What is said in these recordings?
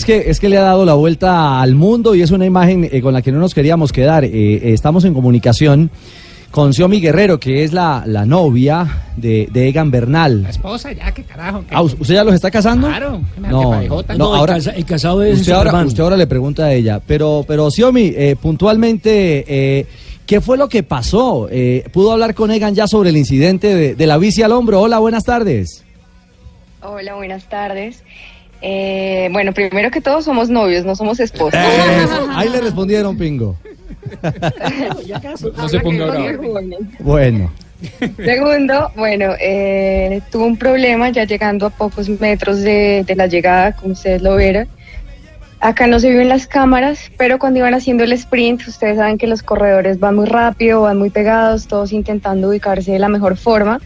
Es que, es que le ha dado la vuelta al mundo y es una imagen eh, con la que no nos queríamos quedar. Eh, eh, estamos en comunicación con Xiomi Guerrero, que es la, la novia de, de Egan Bernal. esposa, ya, qué carajo. qué- Ah, ¿Usted ya los está casando? Claro, que me- que No, no, No, el ahora, el casado es usted ahora, usted ahora le pregunta a ella. Pero, pero Xiomi, eh, puntualmente, eh, ¿qué fue lo que pasó? Eh, ¿Pudo hablar con Egan ya sobre el incidente de, de la bici al hombro? Hola, buenas tardes. Hola, buenas tardes. Eh, bueno, primero que todo somos novios, no somos esposos. Eso, Ahí le respondieron, Pingo. No se ponga bravo. Bueno. Segundo, bueno, eh, tuvo un problema ya llegando a pocos metros de, de la llegada, como ustedes lo vieron. Acá no se vio en las cámaras, pero cuando iban haciendo el sprint, ustedes saben que los corredores van muy rápido, van muy pegados, todos intentando ubicarse de la mejor forma.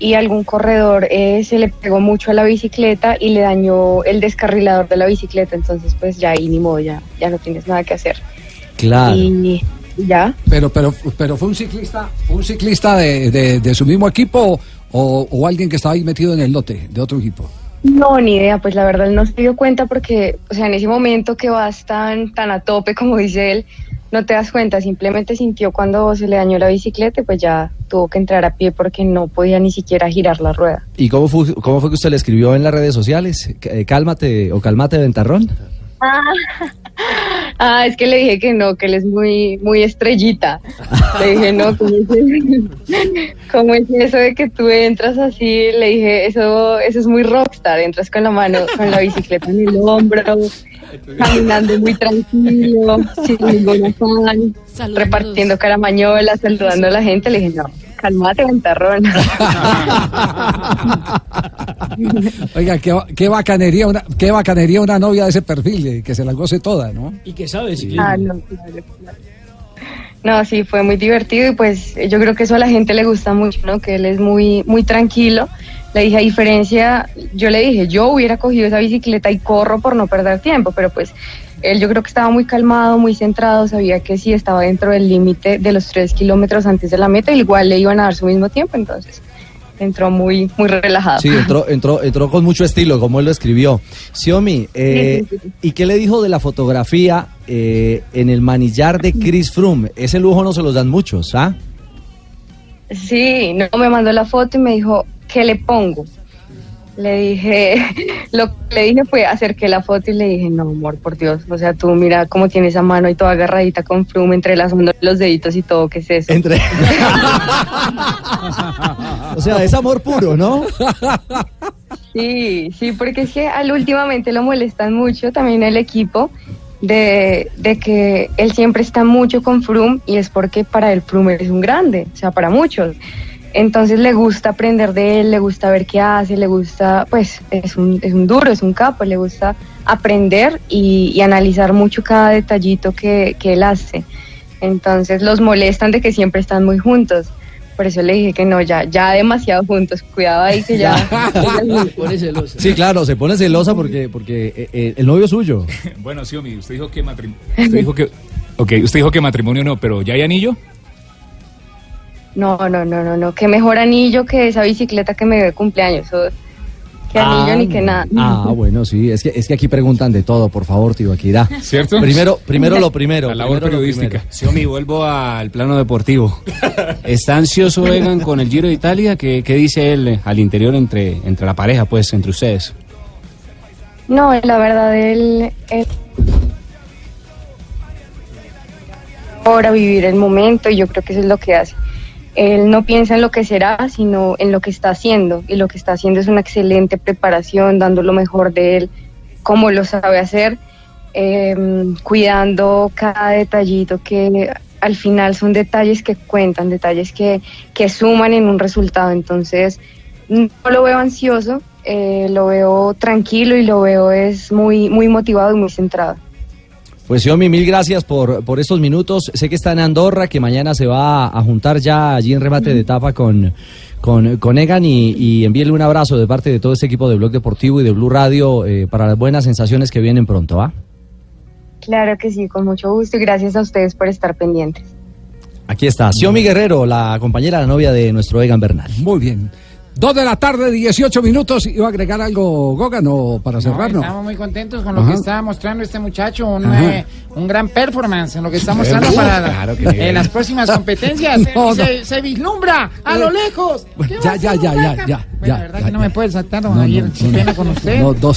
Y algún corredor eh, se le pegó mucho a la bicicleta y le dañó el descarrilador de la bicicleta. Entonces, pues ya ahí ni modo, ya, ya no tienes nada que hacer. Claro. Y ya. Pero, pero, pero fue un ciclista, un ciclista de, de- de su mismo equipo o, o alguien que estaba ahí metido en el lote de otro equipo. No, ni idea, pues la verdad él no se dio cuenta porque, o sea, en ese momento que vas tan, tan a tope, como dice él, no te das cuenta, simplemente sintió cuando se le dañó la bicicleta y pues ya tuvo que entrar a pie porque no podía ni siquiera girar la rueda. ¿Y cómo fue, cómo fue que usted le escribió en las redes sociales? Eh, Cálmate o calmate, ventarrón. Ah, ah, es que le dije que no, que él es muy, muy estrellita. Le dije, no, ¿cómo es, cómo es eso de que tú entras así? Le dije, eso, eso es muy rockstar, entras con la mano, con la bicicleta en el hombro, caminando muy tranquilo, sin ningún afán, repartiendo caramañolas, saludando a la gente. Le dije, no, calmate, ventarrón. Oiga, qué, qué bacanería una, qué bacanería una novia de ese perfil, eh, que se la goce toda, ¿no? ¿Y qué sabe ciclismo? Ah, no, claro, claro. No, sí, fue muy divertido y pues yo creo que eso a la gente le gusta mucho, ¿no? Que él es muy, muy tranquilo. Le dije, a diferencia, yo le dije, yo hubiera cogido esa bicicleta y corro por no perder tiempo, pero pues él yo creo que estaba muy calmado, muy centrado, sabía que sí estaba dentro del límite de los tres kilómetros antes de la meta, igual le iban a dar su mismo tiempo, entonces entró muy, muy relajado. Sí, entró, entró, entró con mucho estilo, como él lo escribió. Xiomi, eh, Sí, sí, sí. ¿y qué le dijo de la fotografía eh, en el manillar de Chris Froome? Ese lujo no se los dan muchos, ¿ah? Sí, no me mandó la foto y me dijo, ¿qué le pongo? Le dije, lo que le dije fue acerqué la foto y le dije, no, amor, por Dios, o sea, tú mira cómo tiene esa mano y toda agarradita con flume entre las los deditos y todo, ¿qué es eso? Entre... o sea, es amor puro, ¿no? Sí, sí, porque es que al últimamente lo molestan mucho también el equipo de, de que él siempre está mucho con Froome y es porque para él Froome es un grande, o sea, para muchos. Entonces le gusta aprender de él, le gusta ver qué hace, le gusta, pues es un, es un duro, es un capo, le gusta aprender y, y analizar mucho cada detallito que, que él hace. Entonces los molestan de que siempre están muy juntos. Por eso le dije que no, ya, ya demasiado juntos, cuidado ahí que ya. Pone. Sí, claro, se pone celosa porque, porque eh, eh, el novio es suyo. Bueno, Xiomi, usted dijo que matrimonio. Usted dijo que. Ok, usted dijo que matrimonio no, pero ¿ya hay anillo? No, no, no, no, no. Qué mejor anillo que esa bicicleta que me dio de cumpleaños. Qué anillo Ah, ni que nada. Ah, bueno, sí, es que, es que aquí preguntan de todo, por favor, tío, aquí da. ¿Cierto? Primero, primero lo primero. La labor primero lo periodística. primero. Xiomi, vuelvo al plano deportivo. ¿Está ansioso Egan con el Giro de Italia? ¿Qué, qué dice él al interior entre, entre la pareja, pues, entre ustedes? No, la verdad, él, él- ahora vivir el momento y yo creo que eso es lo que hace. Él no piensa en lo que será, sino en lo que está haciendo. Y lo que está haciendo es una excelente preparación, dando lo mejor de él, como lo sabe hacer, eh, cuidando cada detallito que al final son detalles que cuentan, detalles que, que suman en un resultado. Entonces, no lo veo ansioso, eh, lo veo tranquilo y lo veo es muy, muy motivado y muy centrado. Pues Xiaomi, mil gracias por, por estos minutos. Sé que está en Andorra, que mañana se va a juntar ya allí en remate de etapa con, con, con Egan y, y envíele un abrazo de parte de todo este equipo de Blog Deportivo y de Blue Radio eh, para las buenas sensaciones que vienen pronto, ¿va? Claro que sí, con mucho gusto y gracias a ustedes por estar pendientes. Aquí está, Xiaomi Guerrero, la compañera, la novia de nuestro Egan Bernal. Muy bien. Dos de la tarde, 18 minutos. ¿Iba a agregar algo, Gogan, o para cerrar? No, Estamos muy contentos con lo Ajá. que está mostrando este muchacho, un, eh, un gran performance en lo que está mostrando Uh, para la- claro eh, las próximas competencias. No, se, se vislumbra a lo lejos. ¿Qué va Ya, ya, ya, ya, ya, Bueno, la verdad ya, que no ya. me puede saltar, don No, Javier, no, no, pena con usted. no, dos